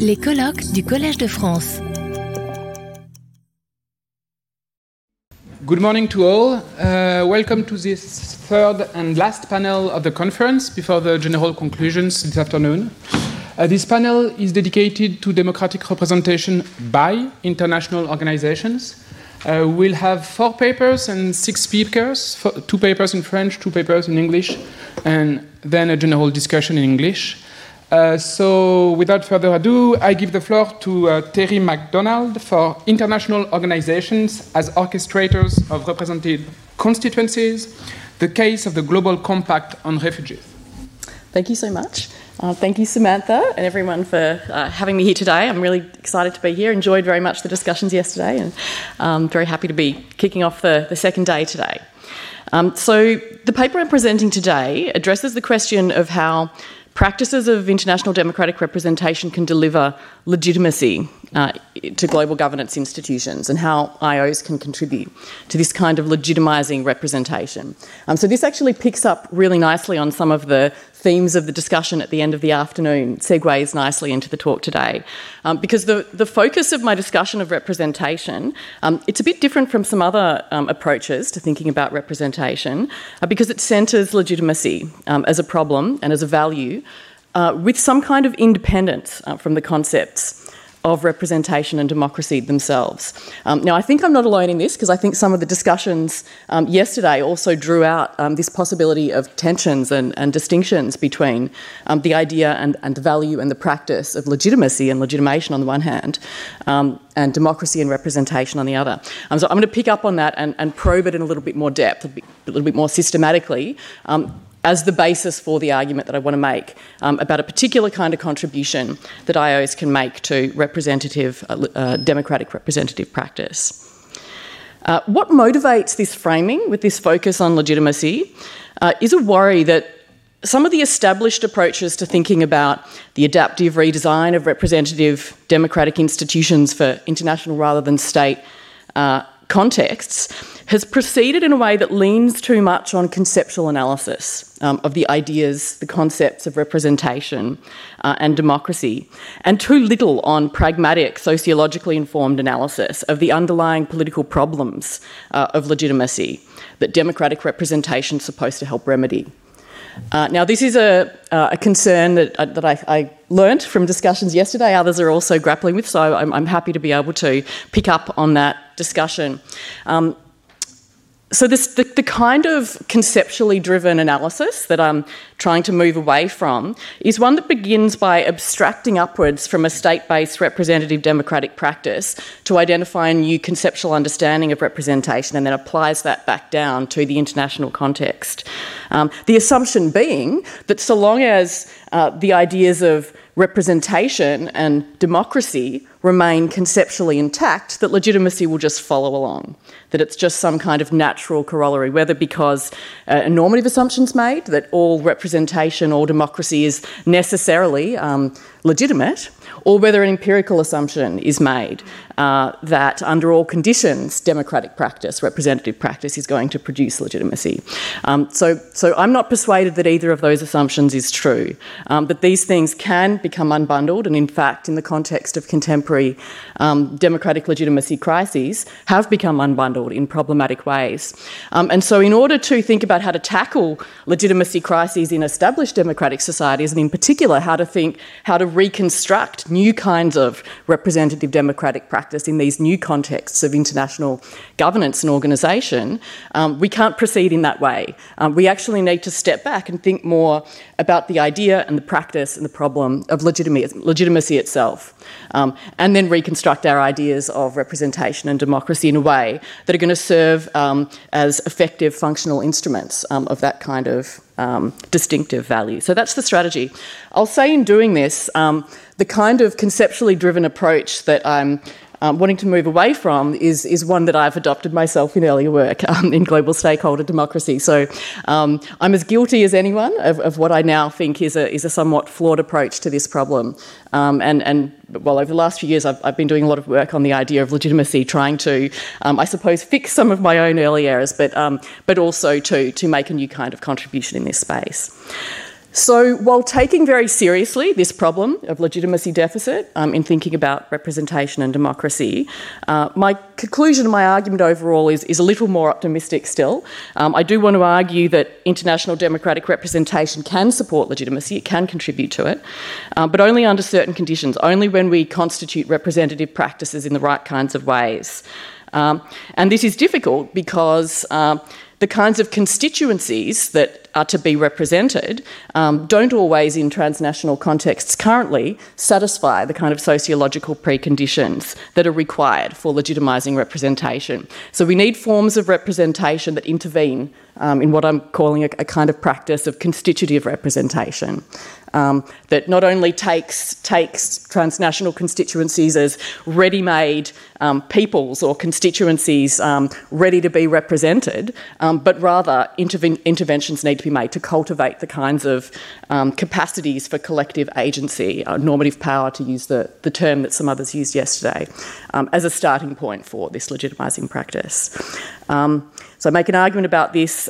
Les colloques du Collège de France. Good morning to all. Uh, welcome to this third and last panel of the conference before the general conclusions this afternoon. Uh, this panel is dedicated to democratic representation by international organizations. Uh, we'll have four papers and six speakers, two papers in French, two papers in English, and then a general discussion in English. Uh, so, without further ado, I give the floor to uh, Terry Macdonald for international organizations as orchestrators of represented constituencies, the case of the Global Compact on refugees. Thank you so much. Uh, thank you, Samantha, and everyone for uh, having me here today. I'm really excited to be here. Enjoyed very much the discussions yesterday, and um, very happy to be kicking off the, the second day today. Um, so, the paper I'm presenting today addresses the question of how practices of international democratic representation can deliver legitimacy uh, to global governance institutions and how IOs can contribute to this kind of legitimising representation. Um, so, this actually picks up really nicely on some of the themes of the discussion at the end of the afternoon, segues nicely into the talk today. Um, because the, the focus of my discussion of representation, um, it's a bit different from some other um, approaches to thinking about representation, uh, because it centres legitimacy um, as a problem and as a value. Uh, with some kind of independence uh, from the concepts of representation and democracy themselves. Um, now, I think I'm not alone in this because I think some of the discussions um, yesterday also drew out um, this possibility of tensions and, and distinctions between um, the idea and, and, the value and the practice of legitimacy and legitimation on the one hand, um, and democracy and representation on the other. Um, so I'm going to pick up on that and, and, probe it in a little bit more depth, a, bit, a little bit more systematically as the basis for the argument that I want to make um, about a particular kind of contribution that IOs can make to representative, uh, uh, democratic representative practice. Uh, what motivates this framing with this focus on legitimacy uh, is a worry that some of the established approaches to thinking about the adaptive redesign of representative democratic institutions for international rather than state uh, contexts has proceeded in a way that leans too much on conceptual analysis um, of the ideas, the concepts of representation uh, and democracy, and too little on pragmatic, sociologically informed analysis of the underlying political problems uh, of legitimacy that democratic representation is supposed to help remedy. Uh, now, this is a, uh, a concern that, uh, that I, I, learnt from discussions yesterday. Others are also grappling with, so I'm, I'm happy to be able to pick up on that discussion. Um, so this the, the, kind of conceptually driven analysis that I'm trying to move away from is one that begins by abstracting upwards from a state-based representative democratic practice to identify a new conceptual understanding of representation and then applies that back down to the international context. Um, the assumption being that so long as uh, the ideas of representation and democracy remain conceptually intact, that legitimacy will just follow along, that it's just some kind of natural corollary, whether because uh, a normative assumption's made that all representation or democracy is necessarily um, legitimate, or whether an empirical assumption is made uh, that under all conditions, democratic practice, representative practice, is going to produce legitimacy. Um, so, so I'm not persuaded that either of those assumptions is true, um, that these things can become unbundled, and in fact, in the context of contemporary um, democratic legitimacy crises, have become unbundled in problematic ways. Um, and so, in order to think about how to tackle legitimacy crises in established democratic societies, and in particular, how to think, how to reconstruct new kinds of representative democratic practice in these new contexts of international governance and organisation, um, we can't proceed in that way. Um, we actually need to step back and think more about the idea and the practice and the problem of legitimacy itself, um, and then reconstruct our ideas of representation and democracy in a way that are going to serve um, as effective functional instruments um, of that kind of um, distinctive value. So that's the strategy. I'll say in doing this, um, the kind of conceptually driven approach that I'm um, wanting to move away from is, is one that I've adopted myself in earlier work um, in global stakeholder democracy. So um, I'm as guilty as anyone of, of, what I now think is a, is a somewhat flawed approach to this problem. Um, and, and well, over the last few years, I've, I've, been doing a lot of work on the idea of legitimacy, trying to, um, I suppose, fix some of my own early errors, but, um, but also to, to make a new kind of contribution in this space. So, while taking very seriously this problem of legitimacy deficit um, in thinking about representation and democracy, uh, my conclusion, my argument overall is, is a little more optimistic still. Um, I do want to argue that international democratic representation can support legitimacy, it can contribute to it, um, but only under certain conditions, only when we constitute representative practices in the right kinds of ways. Um, and this is difficult because uh, the kinds of constituencies that are to be represented um, don't always, in transnational contexts currently, satisfy the kind of sociological preconditions that are required for legitimising representation. So we need forms of representation that intervene um, in what I'm calling a, a, kind of practice of constitutive representation um, that not only takes, takes transnational constituencies as ready made um, peoples or constituencies um, ready to be represented, um, but rather interven- interventions need to be made to cultivate the kinds of um, capacities for collective agency, uh, normative power, to use the, the term that some others used yesterday, um, as a starting point for this legitimising practice. so I make an argument about this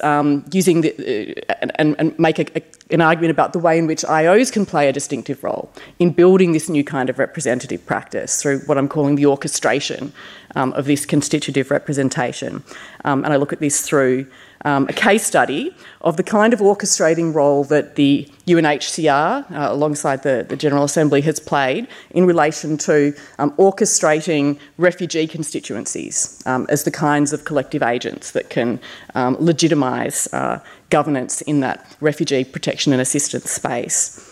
using the, uh, and, and, make a, a, an argument about the way in which IOs can play a distinctive role in building this new kind of representative practice through what I'm calling the orchestration um, of this constitutive representation. Um, and I look at this through um, a case study of the kind of orchestrating role that the UNHCR, uh, alongside the, the, General Assembly, has played in relation to um, orchestrating refugee constituencies um, as the kinds of collective agents that can um, legitimise uh, governance in that refugee protection and assistance space.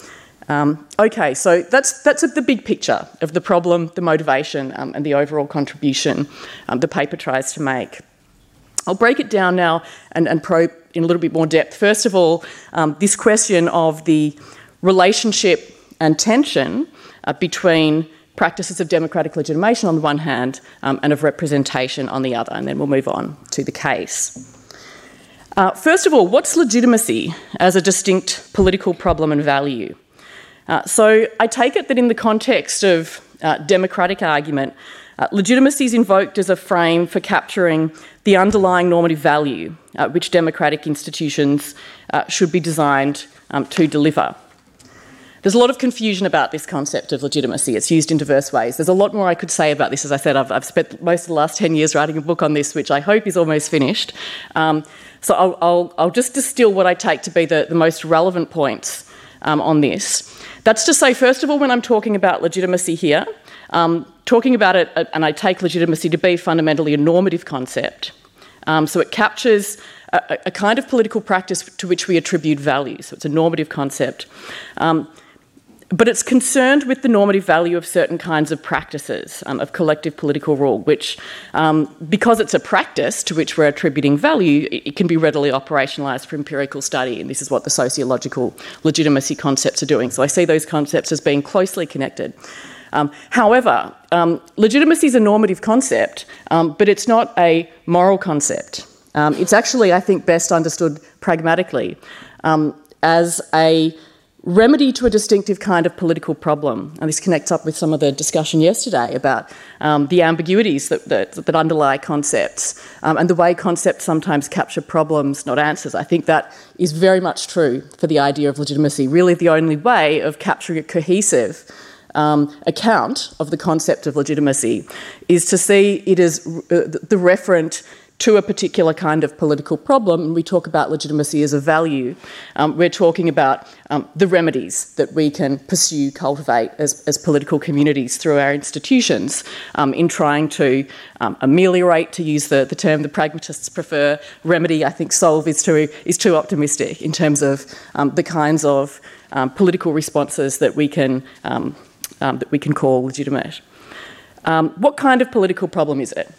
Um, okay, so that's that's the big picture of the problem, the motivation, um, and the overall contribution um, the paper tries to make. I'll break it down now and, and probe in a little bit more depth. First of all, um, this question of the relationship and tension uh, between practices of democratic legitimation on the one hand um, and of representation on the other, and then we'll move on to the case. Uh, first of all, what's legitimacy as a distinct political problem and value? Uh, so I take it that in the context of uh, democratic argument, uh, legitimacy is invoked as a frame for capturing the underlying normative value uh, which democratic institutions uh, should be designed um, to deliver. There's a lot of confusion about this concept of legitimacy. It's used in diverse ways. There's a lot more I could say about this. As I said, I've, I've spent most of the last 10 years writing a book on this, which I hope is almost finished. Um, so I'll, I'll, I'll, just distill what I take to be the, the most relevant points um, on this. That's to say, first of all, when I'm talking about legitimacy here, um, talking about it, uh, and I take legitimacy to be fundamentally a normative concept. Um, so it captures a, a, kind of political practice to which we attribute value. So it's a normative concept. Um, but it's concerned with the normative value of certain kinds of practices um, of collective political rule, which, um, because it's a practice to which we're attributing value, it, can be readily operationalised for empirical study, and this is what the sociological legitimacy concepts are doing. So I see those concepts as being closely connected. Um, however, um, legitimacy is a normative concept, um, but it's not a moral concept. Um, it's actually, I think, best understood pragmatically as a remedy to a distinctive kind of political problem. And this connects up with some of the discussion yesterday about um, the ambiguities that, that, that underlie concepts um, and the way concepts sometimes capture problems, not answers. I think that is very much true for the idea of legitimacy. Really, the only way of capturing a cohesive um, account of the concept of legitimacy is to see it as uh, the referent to a particular kind of political problem, and we talk about legitimacy as a value, um, we're talking about um, the remedies that we can pursue, cultivate as, as political communities through our institutions um, in trying to um, ameliorate, to use the, the term the pragmatists prefer, remedy, I think solve is too, is too optimistic in terms of um, the kinds of um, political responses that we can that we can call legitimate. What kind of political problem is it?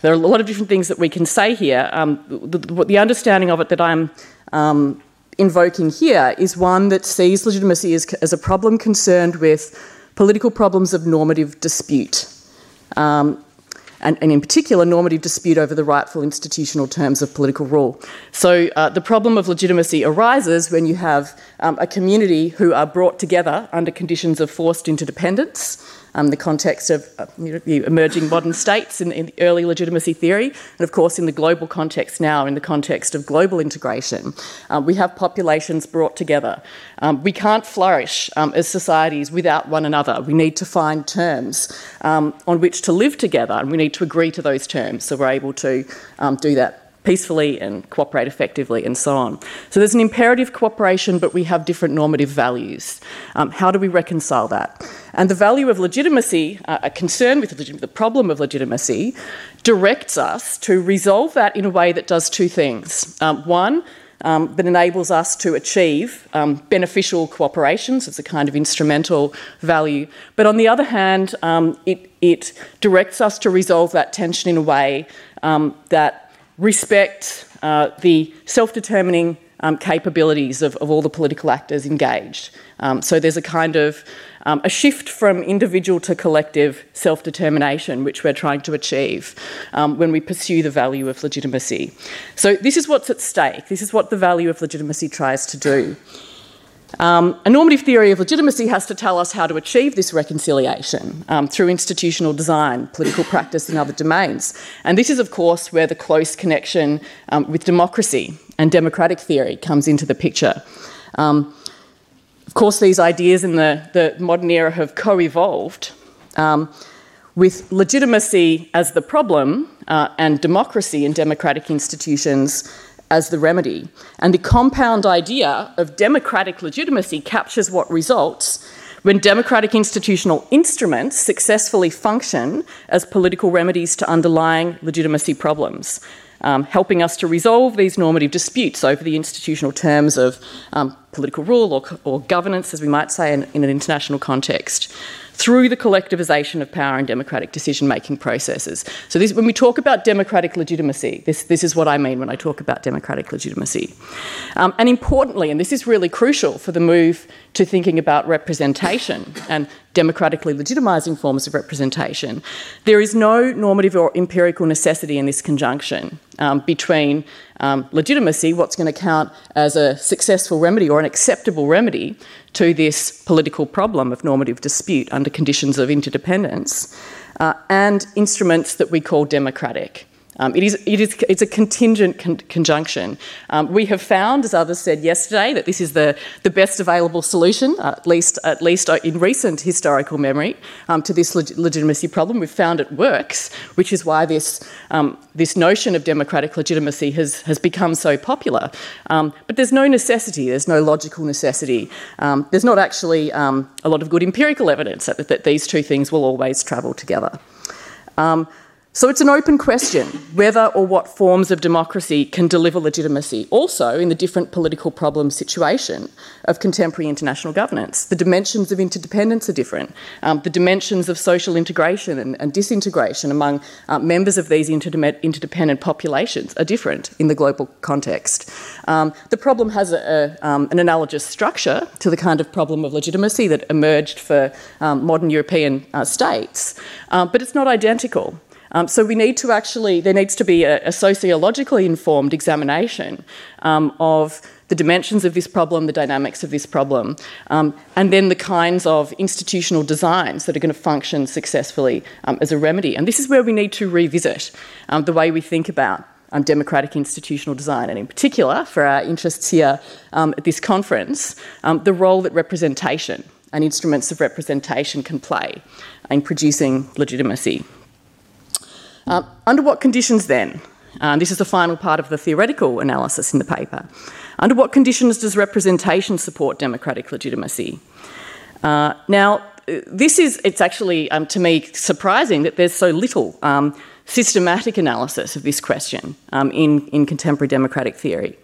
There are a lot of different things that we can say here. Um, the, the, the, understanding of it that I'm um, invoking here is one that sees legitimacy as, as, a problem concerned with political problems of normative dispute. Um, and, and, in particular, normative dispute over the rightful institutional terms of political rule. So, uh, the problem of legitimacy arises when you have um, a community who are brought together under conditions of forced interdependence. Um, the context of uh, the emerging modern states in, in, early legitimacy theory, and of course in the global context now, in the context of global integration. Um, we have populations brought together. Um, we can't flourish um, as societies without one another. We need to find terms um, on which to live together, and we need to agree to those terms so we're able to um, do that peacefully and cooperate effectively and so on. So there's an imperative cooperation, but we have different normative values. Um, how do we reconcile that? And the value of legitimacy, uh, a concern with the problem of legitimacy, directs us to resolve that in a way that does two things. Um, one, um, that enables us to achieve um, beneficial cooperations as a kind of instrumental value. But on the other hand, um, it, it, directs us to resolve that tension in a way um, that respects uh, the self determining um, capabilities of, of, all the political actors engaged. Um, so there's a kind of um, a shift from individual to collective self determination, which we're trying to achieve um, when we pursue the value of legitimacy. So this is what's at stake. This is what the value of legitimacy tries to do. Um, a normative theory of legitimacy has to tell us how to achieve this reconciliation um, through institutional design, political practice, and other domains. And this is, of course, where the close connection um, with democracy and democratic theory comes into the picture. Um, of course, these ideas in the, the modern era have co evolved um, with legitimacy as the problem uh, and democracy in democratic institutions as the remedy. And the compound idea of democratic legitimacy captures what results when democratic institutional instruments successfully function as political remedies to underlying legitimacy problems. Um, helping us to resolve these normative disputes over the institutional terms of um, political rule or, or, governance, as we might say in, in an international context through the collectivisation of power and democratic decision making processes. So, this, when we talk about democratic legitimacy, this, this is what I mean when I talk about democratic legitimacy. Um, and importantly, and this is really crucial for the move to thinking about representation and democratically legitimising forms of representation, there is no normative or empirical necessity in this conjunction um, between um, legitimacy, what's going to count as a successful remedy or an acceptable remedy to this political problem of normative dispute under conditions of interdependence, uh, and instruments that we call democratic. Um, it is, it is, it's a contingent con- conjunction. Um, we have found, as others said yesterday, that this is the, the best available solution, uh, at least, at least uh, in recent historical memory, um, to this leg- legitimacy problem. We've found it works, which is why this, um, this notion of democratic legitimacy has, has become so popular. Um, but there's no necessity, there's no logical necessity. Um, there's not actually a lot of good empirical evidence that, that these two things will always travel together. So it's an open question whether or what forms of democracy can deliver legitimacy, also in the different political problem situation of contemporary international governance. The dimensions of interdependence are different. Um, the dimensions of social integration and, and disintegration among uh, members of these interdependent populations are different in the global context. Um, the problem has a, a, um, an analogous structure to the kind of problem of legitimacy that emerged for um, modern European uh, states, uh, but it's not identical. Um, so we need to actually, there needs to be a, a sociologically informed examination um, of the dimensions of this problem, the dynamics of this problem, um, and then the kinds of institutional designs that are going to function successfully um, as a remedy. And this is where we need to revisit um, the way we think about um, democratic institutional design, and in particular, for our interests here um, at this conference, um, the role that representation and instruments of representation can play in producing legitimacy. Uh, under what conditions then? Uh, this is the final part of the theoretical analysis in the paper. Under what conditions does representation support democratic legitimacy? Uh, now, this is, it's actually, um, to me, surprising that there's so little um, systematic analysis of this question um, in, in contemporary democratic theory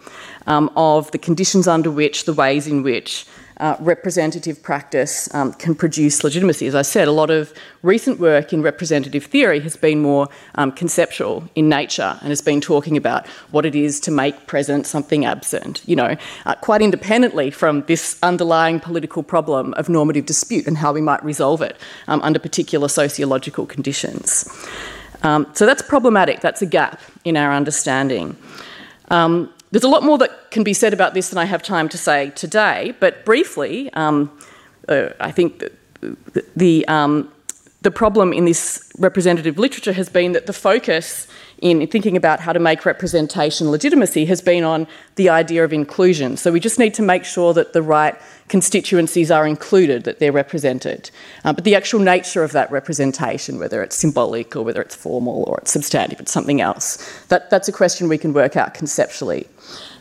um, of the conditions under which, the ways in which uh, representative practice um, can produce legitimacy. As I said, a lot of recent work in representative theory has been more um, conceptual in nature and has been talking about what it is to make present something absent, you know, uh, quite independently from this underlying political problem of normative dispute and how we might resolve it um, under particular sociological conditions. Um, so that's problematic, that's a gap in our understanding. Um, there's a lot more that can be said about this than I have time to say today, but briefly, um, uh, I think the, the um, the problem in this representative literature has been that the focus in thinking about how to make representation legitimacy has been on the idea of inclusion. So we just need to make sure that the right constituencies are included, that they're represented. Uh, but the actual nature of that representation, whether it's symbolic or whether it's formal or it's substantive, it's something else, that, that's a question we can work out conceptually.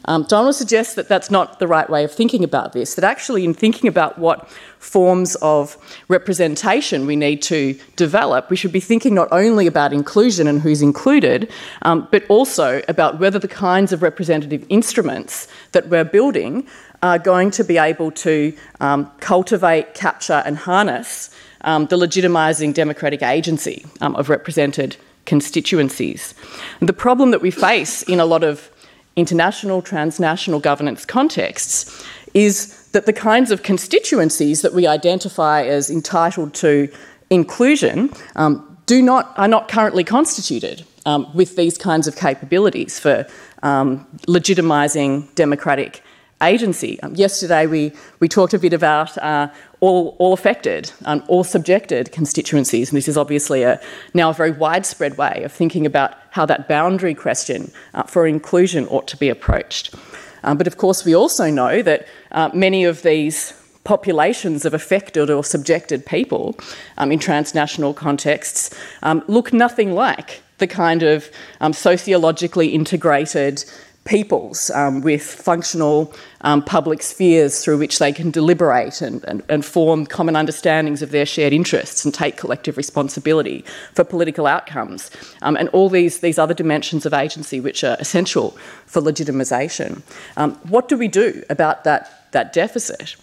Um, Donald suggests that that's not the right way of thinking about this, that actually, in thinking about what forms of representation we need to develop, we should be thinking not only about inclusion and who's included, um, but also about whether the kinds of representative instruments that we're building are going to be able to um, cultivate, capture, and harness um, the legitimising democratic agency um, of represented constituencies. And the problem that we face in a lot of international, transnational governance contexts is that the kinds of constituencies that we identify as entitled to inclusion um, do not, are not currently constituted um, with these kinds of capabilities for um, legitimising democratic agency. Um, yesterday we, we talked a bit about uh, all, all affected, um, all subjected constituencies, and this is obviously a, now a very widespread way of thinking about how that boundary question uh, for inclusion ought to be approached. Um, but of course, we also know that uh, many of these populations of affected or subjected people um, in transnational contexts um, look nothing like the kind of um, sociologically integrated peoples um, with functional um, public spheres through which they can deliberate and, and, and, form common understandings of their shared interests and take collective responsibility for political outcomes, um, and all these, these other dimensions of agency which are essential for legitimisation. Um, what do we do about that, that deficit?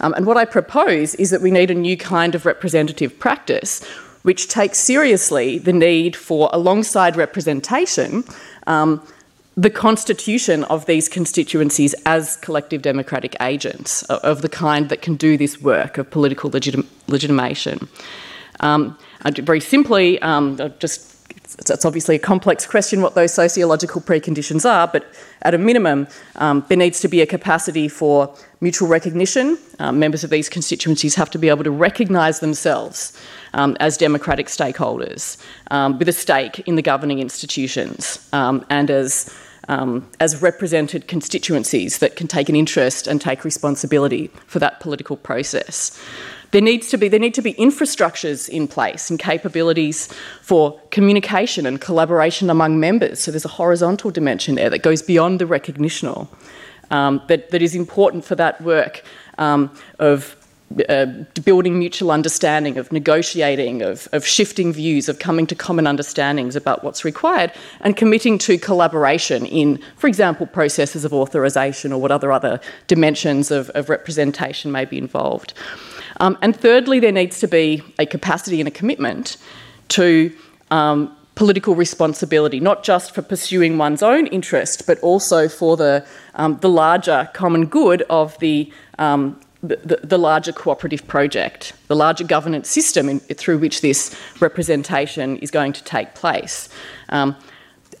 Um, and what I propose is that we need a new kind of representative practice which takes seriously the need for, alongside representation, um, the constitution of these constituencies as collective democratic agents of the kind that can do this work of political legitim- legitimation. Um, very simply, um, just it's, obviously a complex question what those sociological preconditions are, but at a minimum, um, there needs to be a capacity for mutual recognition. Um, members of these constituencies have to be able to recognise themselves um, as democratic stakeholders um, with a stake in the governing institutions and as um, as represented constituencies that can take an interest and take responsibility for that political process. There needs to be there need to be infrastructures in place and capabilities for communication and collaboration among members. So there's a horizontal dimension there that goes beyond the recognitional. Um, that, that is important for that work um, of uh, building mutual understanding, of negotiating, of, of shifting views, of coming to common understandings about what's required, and committing to collaboration in, for example, processes of authorisation or what other other dimensions of, of representation may be involved. Um, and thirdly, there needs to be a capacity and a commitment to um, political responsibility, not just for pursuing one's own interest, but also for the, um, the larger common good of the um, the, the, larger cooperative project, the larger governance system in, through which this representation is going to take place. Um,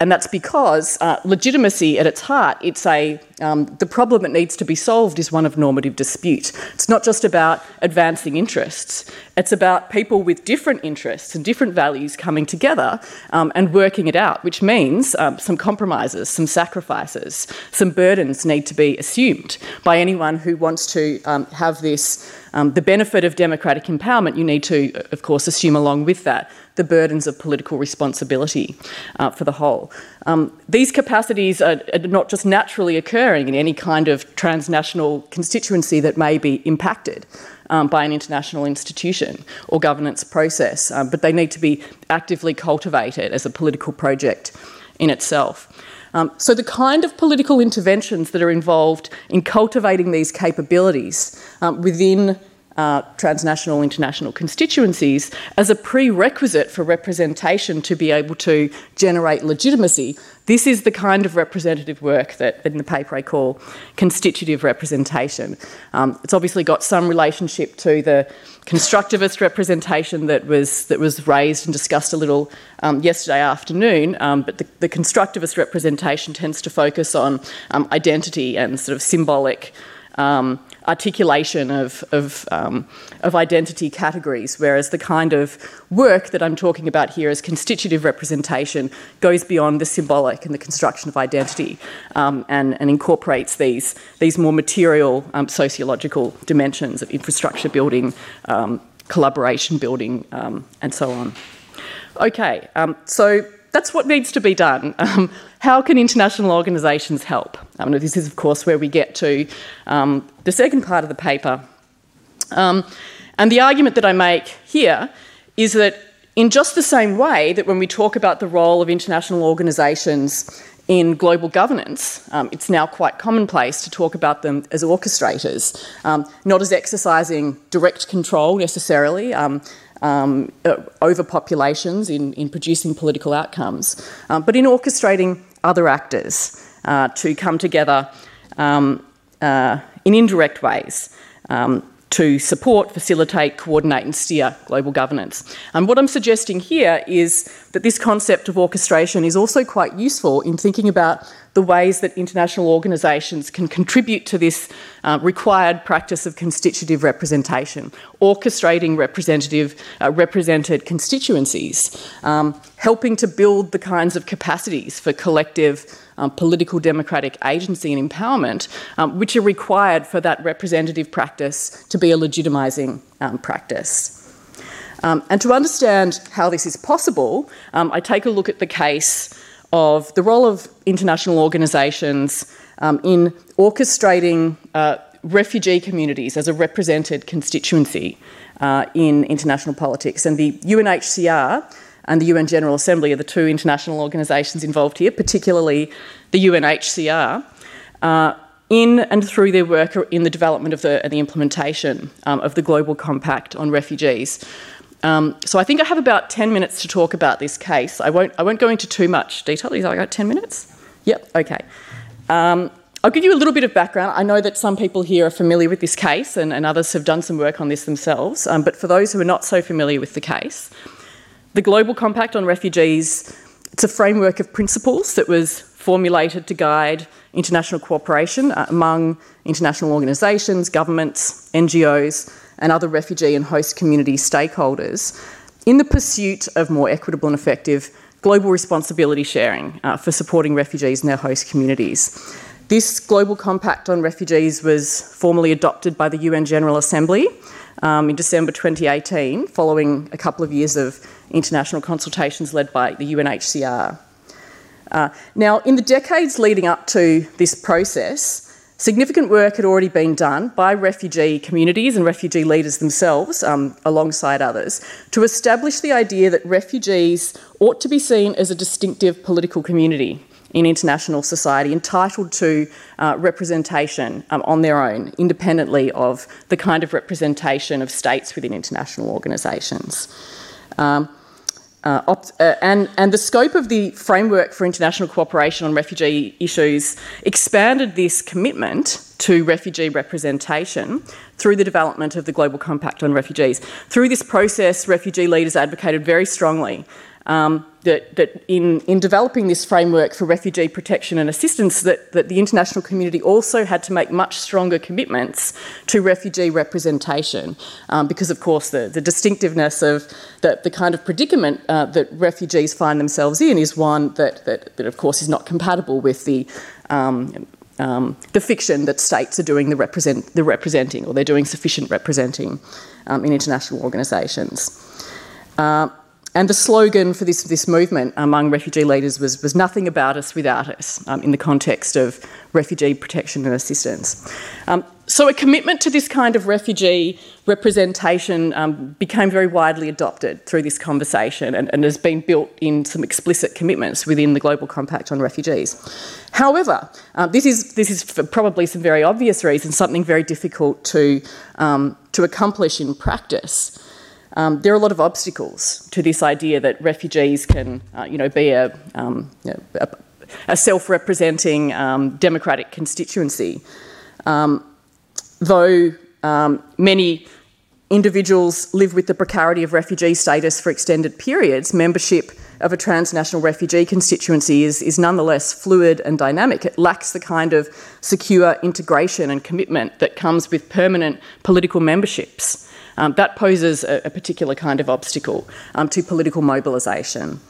and that's because uh, legitimacy at its heart, it's a, um, the problem that needs to be solved is one of normative dispute. It's not just about advancing interests, it's about people with different interests and different values coming together um, and working it out, which means um, some compromises, some sacrifices, some burdens need to be assumed by anyone who wants to um, have this. Um, the benefit of democratic empowerment, you need to, of course, assume along with that the burdens of political responsibility uh, for the whole. Um, these capacities are, are, not just naturally occurring in any kind of transnational constituency that may be impacted. Um, by an international institution or governance process, um, but they need to be actively cultivated as a political project in itself. Um, so, the kind of political interventions that are involved in cultivating these capabilities um, within uh, transnational, international constituencies as a prerequisite for representation to be able to generate legitimacy. This is the kind of representative work that, in the paper I call constitutive representation. Um, it's obviously got some relationship to the constructivist representation that was that was raised and discussed a little um, yesterday afternoon. Um, but the, the, constructivist representation tends to focus on um, identity and sort of symbolic um, articulation of, of, um, of, identity categories, whereas the kind of work that I'm talking about here as constitutive representation goes beyond the symbolic and the construction of identity um, and, and, incorporates these, these more material um, sociological dimensions of infrastructure building, um, collaboration building, um, and so on. Okay, so that's what needs to be done. Um, how can international organisations help? Um, this is, of course, where we get to um, the second part of the paper. Um, and the argument that I make here is that, in just the same way that when we talk about the role of international organisations in global governance, um, it's now quite commonplace to talk about them as orchestrators, um, not as exercising direct control necessarily, um, um, uh, overpopulations in, in producing political outcomes, um, but in orchestrating other actors uh, to come together um, uh, in indirect ways. Um, to support, facilitate, coordinate, and steer global governance. And what I'm suggesting here is that this concept of orchestration is also quite useful in thinking about the ways that international organisations can contribute to this uh, required practice of constitutive representation, orchestrating representative, uh, represented constituencies, um, helping to build the kinds of capacities for collective um, political democratic agency and empowerment, um, which are required for that representative practice to be a legitimising um, practice. Um, and to understand how this is possible, um, I take a look at the case of the role of international organisations in orchestrating uh, refugee communities as a represented constituency uh, in international politics. And the UNHCR and the UN General Assembly are the two international organisations involved here, particularly the UNHCR, uh, in and through their work in the development of the, the implementation um, of the Global Compact on Refugees. Um, so I think I have about 10 minutes to talk about this case. I won't, I won't go into too much detail. Is I got 10 minutes? Yep, okay. Um, I'll give you a little bit of background. I know that some people here are familiar with this case and, and others have done some work on this themselves, um, but for those who are not so familiar with the case, the Global Compact on Refugees, it's a framework of principles that was formulated to guide international cooperation uh, among international organisations, governments, NGOs, and other refugee and host community stakeholders in the pursuit of more equitable and effective global responsibility sharing uh, for supporting refugees and their host communities. This Global Compact on Refugees was formally adopted by the UN General Assembly um, in December 2018, following a couple of years of international consultations led by the UNHCR. Uh, now, in the decades leading up to this process, significant work had already been done by refugee communities and refugee leaders themselves, um, alongside others, to establish the idea that refugees ought to be seen as a distinctive political community in international society entitled to uh, representation um, on their own, independently of the kind of representation of states within international organisations. Um, uh, uh, and, and the scope of the framework for international cooperation on refugee issues expanded this commitment to refugee representation through the development of the Global Compact on Refugees. Through this process, refugee leaders advocated very strongly um, that, that in, in developing this framework for refugee protection and assistance, that, that the international community also had to make much stronger commitments to refugee representation, um, because of course the, the distinctiveness of the, the kind of predicament uh, that refugees find themselves in is one that, that, that of course is not compatible with the um, um, the fiction that states are doing the, represent, the representing or they're doing sufficient representing um, in international organisations. Uh, and the slogan for this, this movement among refugee leaders was, was nothing about us without us um, in the context of refugee protection and assistance. Um, so, a commitment to this kind of refugee representation um, became very widely adopted through this conversation and, and, has been built in some explicit commitments within the Global Compact on Refugees. However, uh, this, is, this is for probably some very obvious reasons something very difficult to, um, to accomplish in practice. Um, there are a lot of obstacles to this idea that refugees can, uh, you know, be a, um, a, a self-representing um, democratic constituency. Um, though um, many individuals live with the precarity of refugee status for extended periods, membership of a transnational refugee constituency is, is nonetheless fluid and dynamic. It lacks the kind of secure integration and commitment that comes with permanent political memberships. Um, that poses a, a, particular kind of obstacle um, to political mobilisation.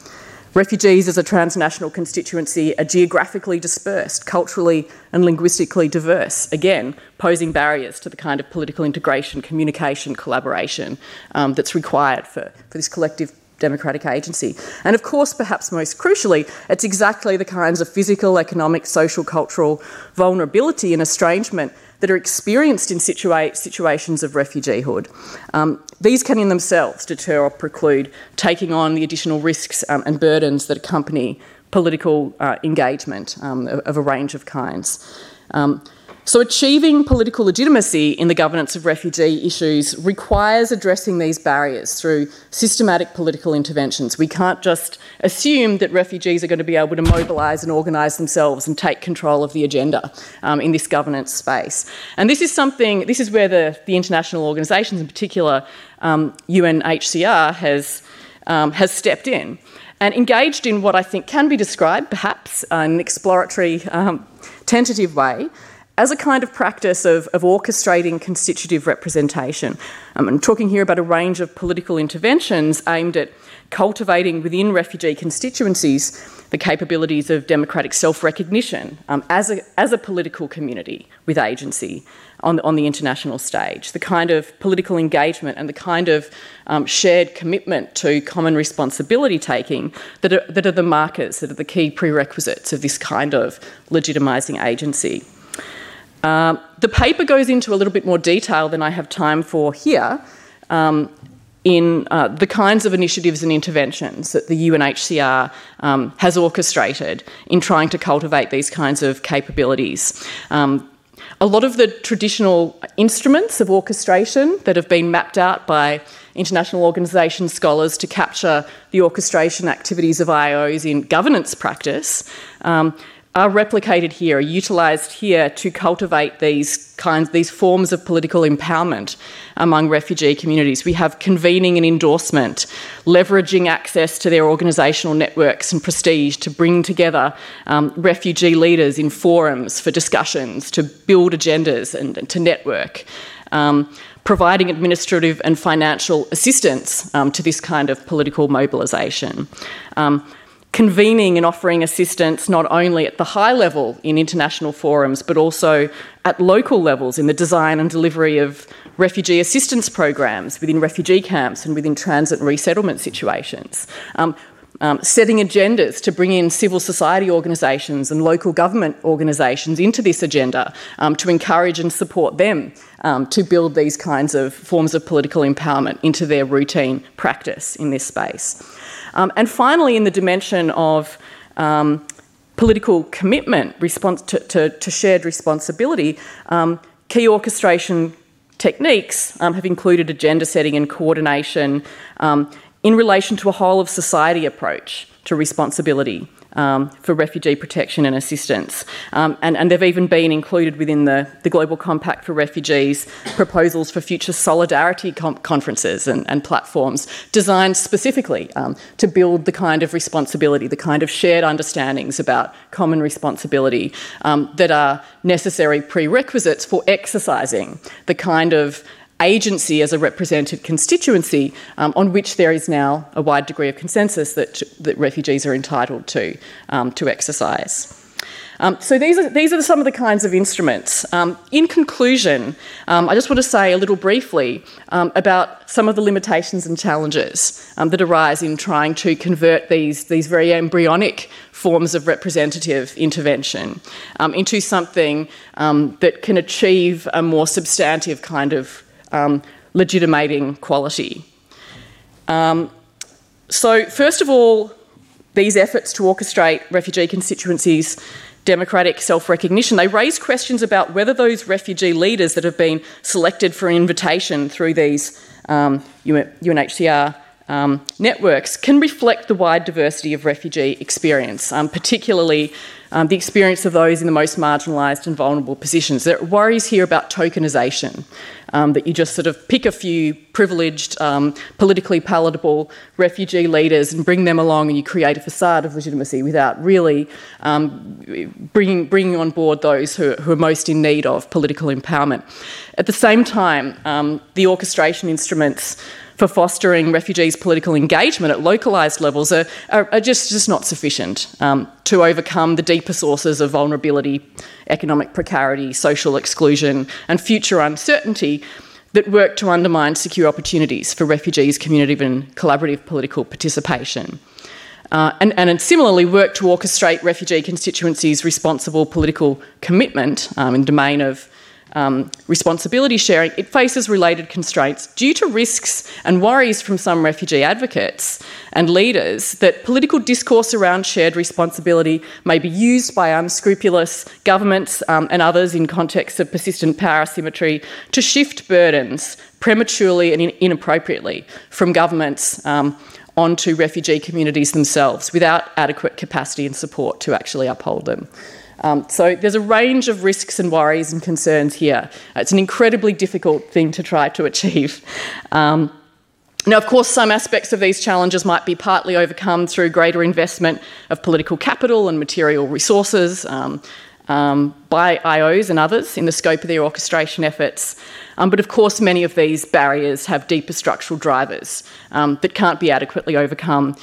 Refugees as a transnational constituency are geographically dispersed, culturally and linguistically diverse, again, posing barriers to the kind of political integration, communication, collaboration um, that's required for, for this collective democratic agency. And of course, perhaps most crucially, it's exactly the kinds of physical, economic, social, cultural vulnerability and estrangement that are experienced in situa- situations of refugeehood. Um, these can in themselves deter or preclude taking on the additional risks um, and burdens that accompany political uh, engagement um, of, of, a range of kinds. So, achieving political legitimacy in the governance of refugee issues requires addressing these barriers through systematic political interventions. We can't just assume that refugees are going to be able to mobilise and organise themselves and take control of the agenda um, in this governance space. And this is something, this is where the, the international organisations, in particular um, UNHCR, has, um, has stepped in and engaged in what I think can be described, perhaps, uh, in an exploratory, um, tentative way as a kind of practice of, of orchestrating constitutive representation. Um, I'm talking here about a range of political interventions aimed at cultivating within refugee constituencies the capabilities of democratic self recognition um, as, a, as a political community with agency on the, on the international stage, the kind of political engagement and the kind of um, shared commitment to common responsibility taking that are, that are the markers, that are the key prerequisites of this kind of legitimising agency. Um, the paper goes into a little bit more detail than I have time for here um, in uh, the kinds of initiatives and interventions that the UNHCR um, has orchestrated in trying to cultivate these kinds of capabilities. Um, a lot of the traditional instruments of orchestration that have been mapped out by international organisation scholars to capture the orchestration activities of IOs in governance practice um, are replicated here, are utilised here to cultivate these kinds, these forms of political empowerment among refugee communities. We have convening and endorsement, leveraging access to their organisational networks and prestige to bring together um, refugee leaders in forums for discussions, to build agendas and, and to network. Um, providing administrative and financial assistance um, to this kind of political mobilisation. Um, convening and offering assistance not only at the high level in international forums, but also at local levels in the design and delivery of refugee assistance programs within refugee camps and within transit and resettlement situations. Um, um, setting agendas to bring in civil society organisations and local government organisations into this agenda um, to encourage and support them um, to build these kinds of forms of political empowerment into their routine practice in this space. Um, and finally, in the dimension of um, political commitment, response to, to, to shared responsibility, um, key orchestration techniques um, have included agenda setting and coordination um, in relation to a whole of society approach to responsibility um, for refugee protection and assistance. Um, and, and, they've even been included within the, the Global Compact for Refugees proposals for future solidarity conferences and, and, platforms designed specifically um, to build the kind of responsibility, the kind of shared understandings about common responsibility um, that are necessary prerequisites for exercising the kind of agency as a represented constituency um, on which there is now a wide degree of consensus that, that refugees are entitled to, um, to exercise. Um, so these are, these are some of the kinds of instruments. Um, in conclusion, um, I just want to say a little briefly um, about some of the limitations and challenges that arise in trying to convert these, these very embryonic forms of representative intervention into something that can achieve a more substantive kind of um, legitimating quality. Um, so, first of all, these efforts to orchestrate refugee constituencies' democratic self recognition, they raise questions about whether those refugee leaders that have been selected for invitation through these um, UNHCR um, networks can reflect the wide diversity of refugee experience, um, particularly um, the experience of those in the most marginalised and vulnerable positions. There are worries here about tokenisation, um, that you just sort of pick a few privileged, um, politically palatable refugee leaders and bring them along and you create a facade of legitimacy without really um, bringing, bringing on board those who, who, are most in need of political empowerment. At the same time, um, the orchestration instruments for fostering refugees' political engagement at localised levels are, are, are, just, just not sufficient um, to overcome the deeper sources of vulnerability, economic precarity, social exclusion, and future uncertainty that work to undermine secure opportunities for refugees' community and collaborative political participation. Uh, and, and, similarly work to orchestrate refugee constituencies' responsible political commitment um, in the domain of um, responsibility sharing, it faces related constraints due to risks and worries from some refugee advocates and leaders that political discourse around shared responsibility may be used by unscrupulous governments um, and others in contexts of persistent power asymmetry to shift burdens prematurely and in- inappropriately from governments. Um, onto refugee communities themselves without adequate capacity and support to actually uphold them. Um, so there's a range of risks and worries and concerns here. It's an incredibly difficult thing to try to achieve. Um, now, of course, some aspects of these challenges might be partly overcome through greater investment of political capital and material resources um, um by IOs and others in the scope of their orchestration efforts. Um, but of course, many of these barriers have deeper structural drivers um, that can't be adequately overcome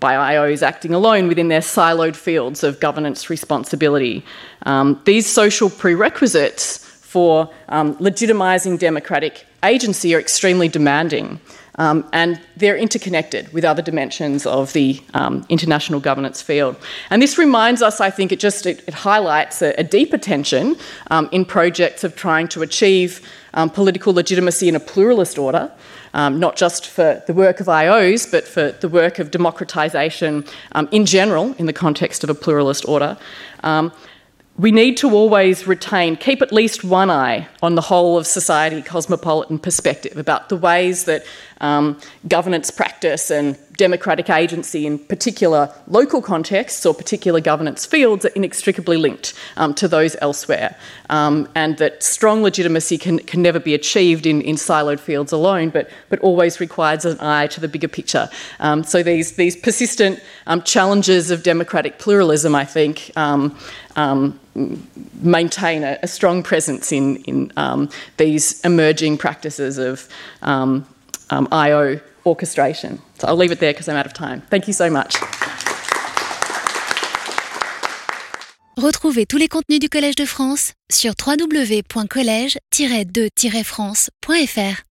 by IOs acting alone within their siloed fields of governance responsibility. Um, these social prerequisites for um, legitimising democratic agency are extremely demanding. Um, and they're interconnected with other dimensions of the um, international governance field. And this reminds us, I think, it just it, it highlights a, a, deeper tension um, in projects of trying to achieve um, political legitimacy in a pluralist order, um, not just for the work of IOs, but for the work of democratisation um, in general in the context of a pluralist order. We need to always retain, keep at least one eye on the whole of society cosmopolitan perspective about the ways that um, governance practice and democratic agency in particular local contexts or particular governance fields are inextricably linked um, to those elsewhere, um, and that strong legitimacy can, can never be achieved in, in siloed fields alone, but, but always requires an eye to the bigger picture. Um, so these, these persistent um, challenges of democratic pluralism, I think, um, um, maintain a, a, strong presence in, in these emerging practices of IO orchestration. So I'll leave it there because I'm out of time. Thank you so much. Retrouvez tous les contenus du Collège de France sur www.colège-2-france.fr.